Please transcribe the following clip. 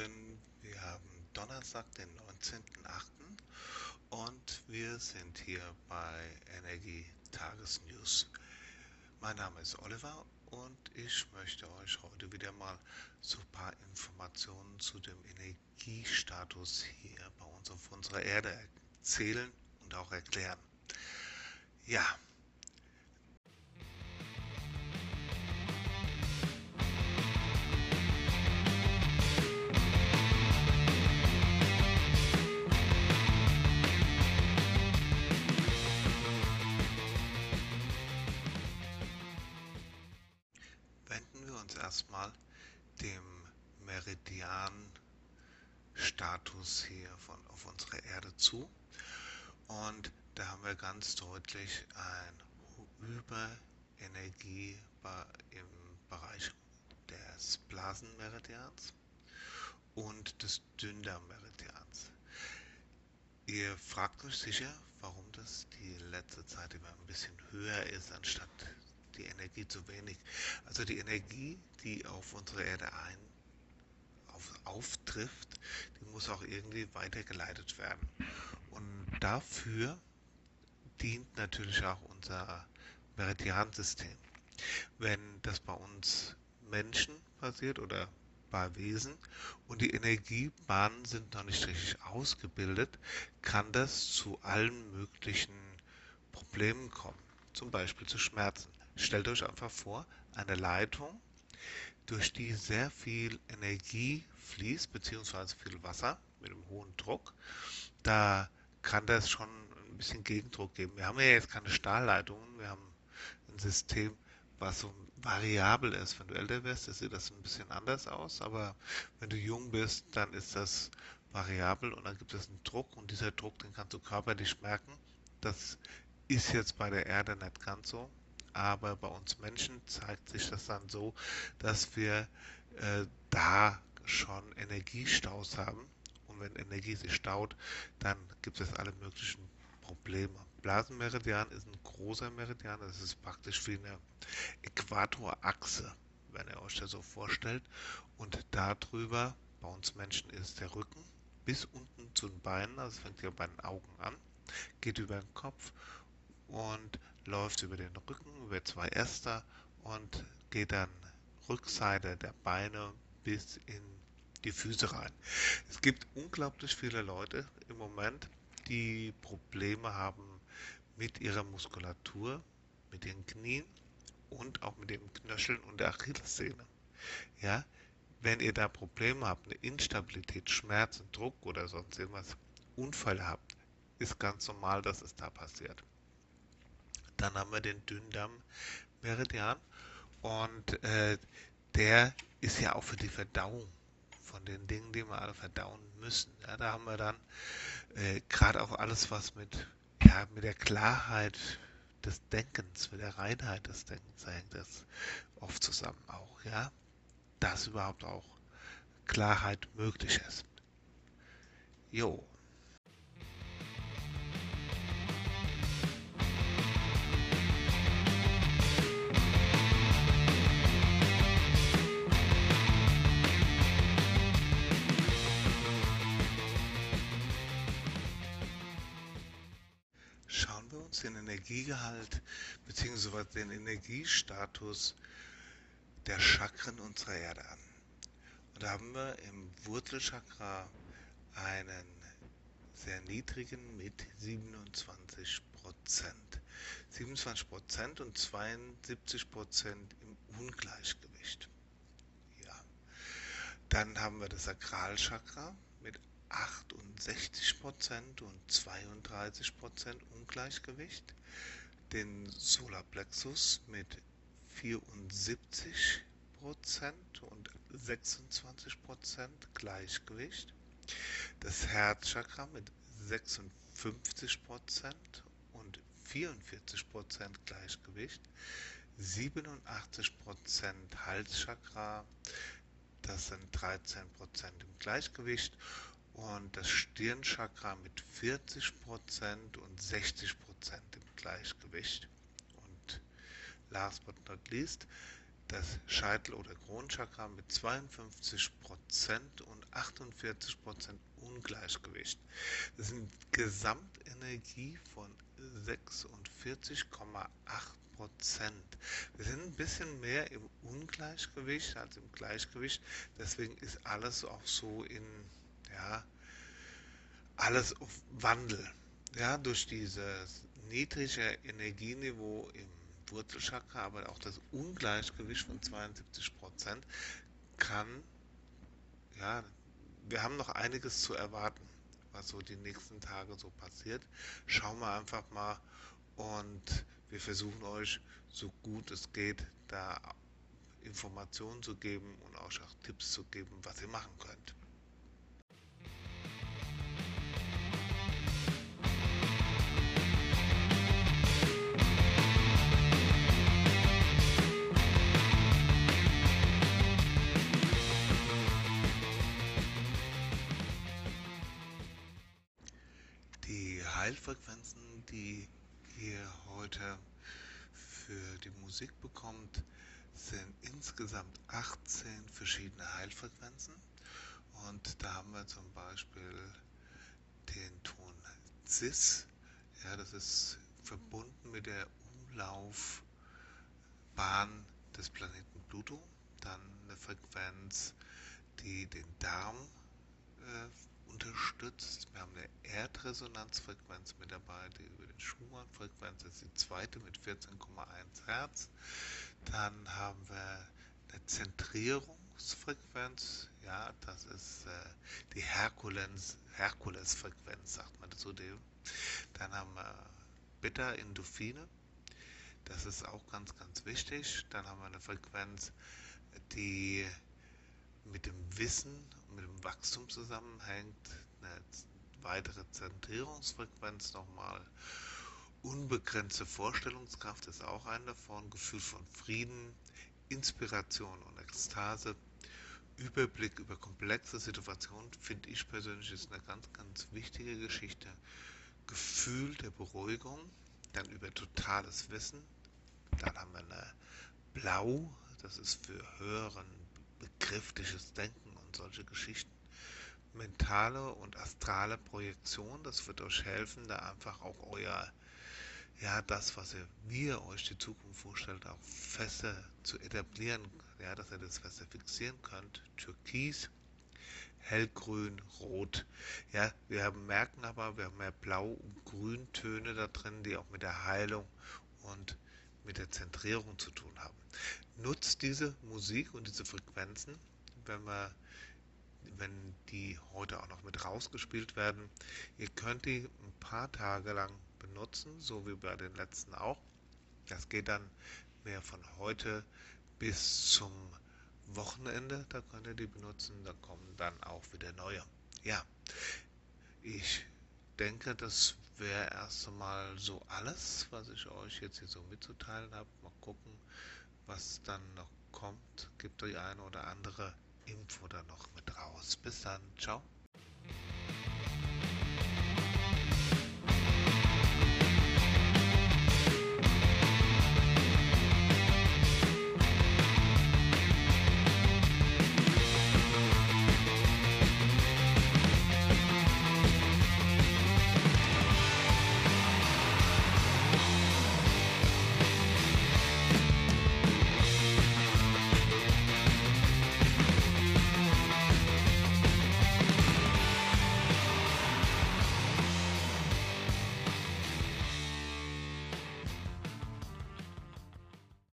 Morgen. Wir haben Donnerstag, den 19.08. und wir sind hier bei Energie Tagesnews. Mein Name ist Oliver und ich möchte euch heute wieder mal so ein paar Informationen zu dem Energiestatus hier bei uns auf unserer Erde erzählen und auch erklären. Ja, Meridian-Status hier von, auf unserer Erde zu. Und da haben wir ganz deutlich ein Überenergie im Bereich des Blasenmeridians und des Dünndarmmeridians. Ihr fragt euch sicher, warum das die letzte Zeit immer ein bisschen höher ist, anstatt die Energie zu wenig. Also die Energie, die auf unsere Erde ein, auf, auftrifft, die muss auch irgendwie weitergeleitet werden. Und dafür dient natürlich auch unser Meridiansystem. Wenn das bei uns Menschen passiert oder bei Wesen und die Energiebahnen sind noch nicht richtig ausgebildet, kann das zu allen möglichen Problemen kommen, zum Beispiel zu Schmerzen. Stellt euch einfach vor, eine Leitung, durch die sehr viel Energie fließt, beziehungsweise viel Wasser mit einem hohen Druck. Da kann das schon ein bisschen Gegendruck geben. Wir haben ja jetzt keine Stahlleitungen, wir haben ein System, was so variabel ist. Wenn du älter wirst, sieht das ein bisschen anders aus, aber wenn du jung bist, dann ist das variabel und dann gibt es einen Druck und dieser Druck, den kannst du körperlich merken. Das ist jetzt bei der Erde nicht ganz so aber bei uns Menschen zeigt sich das dann so, dass wir äh, da schon Energiestaus haben. Und wenn Energie sich staut, dann gibt es alle möglichen Probleme. Blasenmeridian ist ein großer Meridian, das ist praktisch wie eine Äquatorachse, wenn ihr euch das so vorstellt. Und darüber, bei uns Menschen ist der Rücken bis unten zu den Beinen, also fängt hier bei den Augen an, geht über den Kopf und läuft über den Rücken, über zwei Äster und geht dann Rückseite der Beine bis in die Füße rein. Es gibt unglaublich viele Leute im Moment, die Probleme haben mit ihrer Muskulatur, mit den Knien und auch mit den Knöcheln und der Achillessehne. Ja, wenn ihr da Probleme habt, eine Instabilität, Schmerzen, Druck oder sonst irgendwas, Unfälle habt, ist ganz normal, dass es da passiert. Dann haben wir den Dünndarm-Meridian und äh, der ist ja auch für die Verdauung von den Dingen, die wir alle verdauen müssen. Ja, da haben wir dann äh, gerade auch alles, was mit, ja, mit der Klarheit des Denkens, mit der Reinheit des Denkens, hängt das oft zusammen auch, ja, dass überhaupt auch Klarheit möglich ist. Jo, Energiegehalt bzw. den Energiestatus der Chakren unserer Erde an. Und da haben wir im Wurzelchakra einen sehr niedrigen mit 27 Prozent. 27 Prozent und 72 Prozent im Ungleichgewicht. Ja. Dann haben wir das Sakralchakra mit 68% und 32% Ungleichgewicht, den Solarplexus mit 74% und 26% Gleichgewicht, das Herzchakra mit 56% und 44% Gleichgewicht, 87% Halschakra, das sind 13% im Gleichgewicht und das Stirnchakra mit 40% und 60% im Gleichgewicht. Und last but not least, das Scheitel- oder Kronenchakra mit 52% und 48% Ungleichgewicht. Das sind Gesamtenergie von 46,8% Wir sind ein bisschen mehr im Ungleichgewicht als im Gleichgewicht. Deswegen ist alles auch so in, ja, alles auf Wandel. Ja, durch dieses niedrige Energieniveau im Wurzelchakra, aber auch das Ungleichgewicht von 72 Prozent kann, ja, wir haben noch einiges zu erwarten, was so die nächsten Tage so passiert. Schauen wir einfach mal und wir versuchen euch so gut es geht, da Informationen zu geben und euch auch Tipps zu geben, was ihr machen könnt. Die ihr heute für die Musik bekommt, sind insgesamt 18 verschiedene Heilfrequenzen. Und da haben wir zum Beispiel den Ton Cis. Ja, das ist verbunden mit der Umlaufbahn des Planeten Pluto. Dann eine Frequenz, die den Darm äh, unterstützt. Wir haben eine Erdresonanzfrequenz mit dabei, die über den Schumann-Frequenz ist die zweite mit 14,1 Hertz. Dann haben wir eine Zentrierungsfrequenz, ja, das ist äh, die Herkules-Frequenz, sagt man zu dem. Dann haben wir Beta-Endorphine, das ist auch ganz, ganz wichtig. Dann haben wir eine Frequenz, die mit dem Wissen mit dem Wachstum zusammenhängt, eine weitere Zentrierungsfrequenz nochmal. Unbegrenzte Vorstellungskraft ist auch ein davon, Gefühl von Frieden, Inspiration und Ekstase, Überblick über komplexe Situationen, finde ich persönlich ist eine ganz, ganz wichtige Geschichte. Gefühl der Beruhigung, dann über totales Wissen, dann haben wir eine Blau, das ist für höheren begriffliches Denken und solche Geschichten. Mentale und astrale Projektion, das wird euch helfen, da einfach auch euer, ja, das, was ihr, wie ihr euch die Zukunft vorstellt, auch fester zu etablieren, ja, dass ihr das fester fixieren könnt. Türkis, hellgrün, rot. Ja, wir merken aber, wir haben mehr Blau- und Grüntöne da drin, die auch mit der Heilung und mit der Zentrierung zu tun haben. Nutzt diese Musik und diese Frequenzen, wenn wir wenn die heute auch noch mit rausgespielt werden. Ihr könnt die ein paar Tage lang benutzen, so wie bei den letzten auch. Das geht dann mehr von heute bis zum Wochenende. Da könnt ihr die benutzen. Da kommen dann auch wieder neue. Ja, ich denke, das wäre erst einmal so alles, was ich euch jetzt hier so mitzuteilen habe. Mal gucken, was dann noch kommt. Gibt die eine oder andere Info da noch mit raus. Bis dann. Ciao.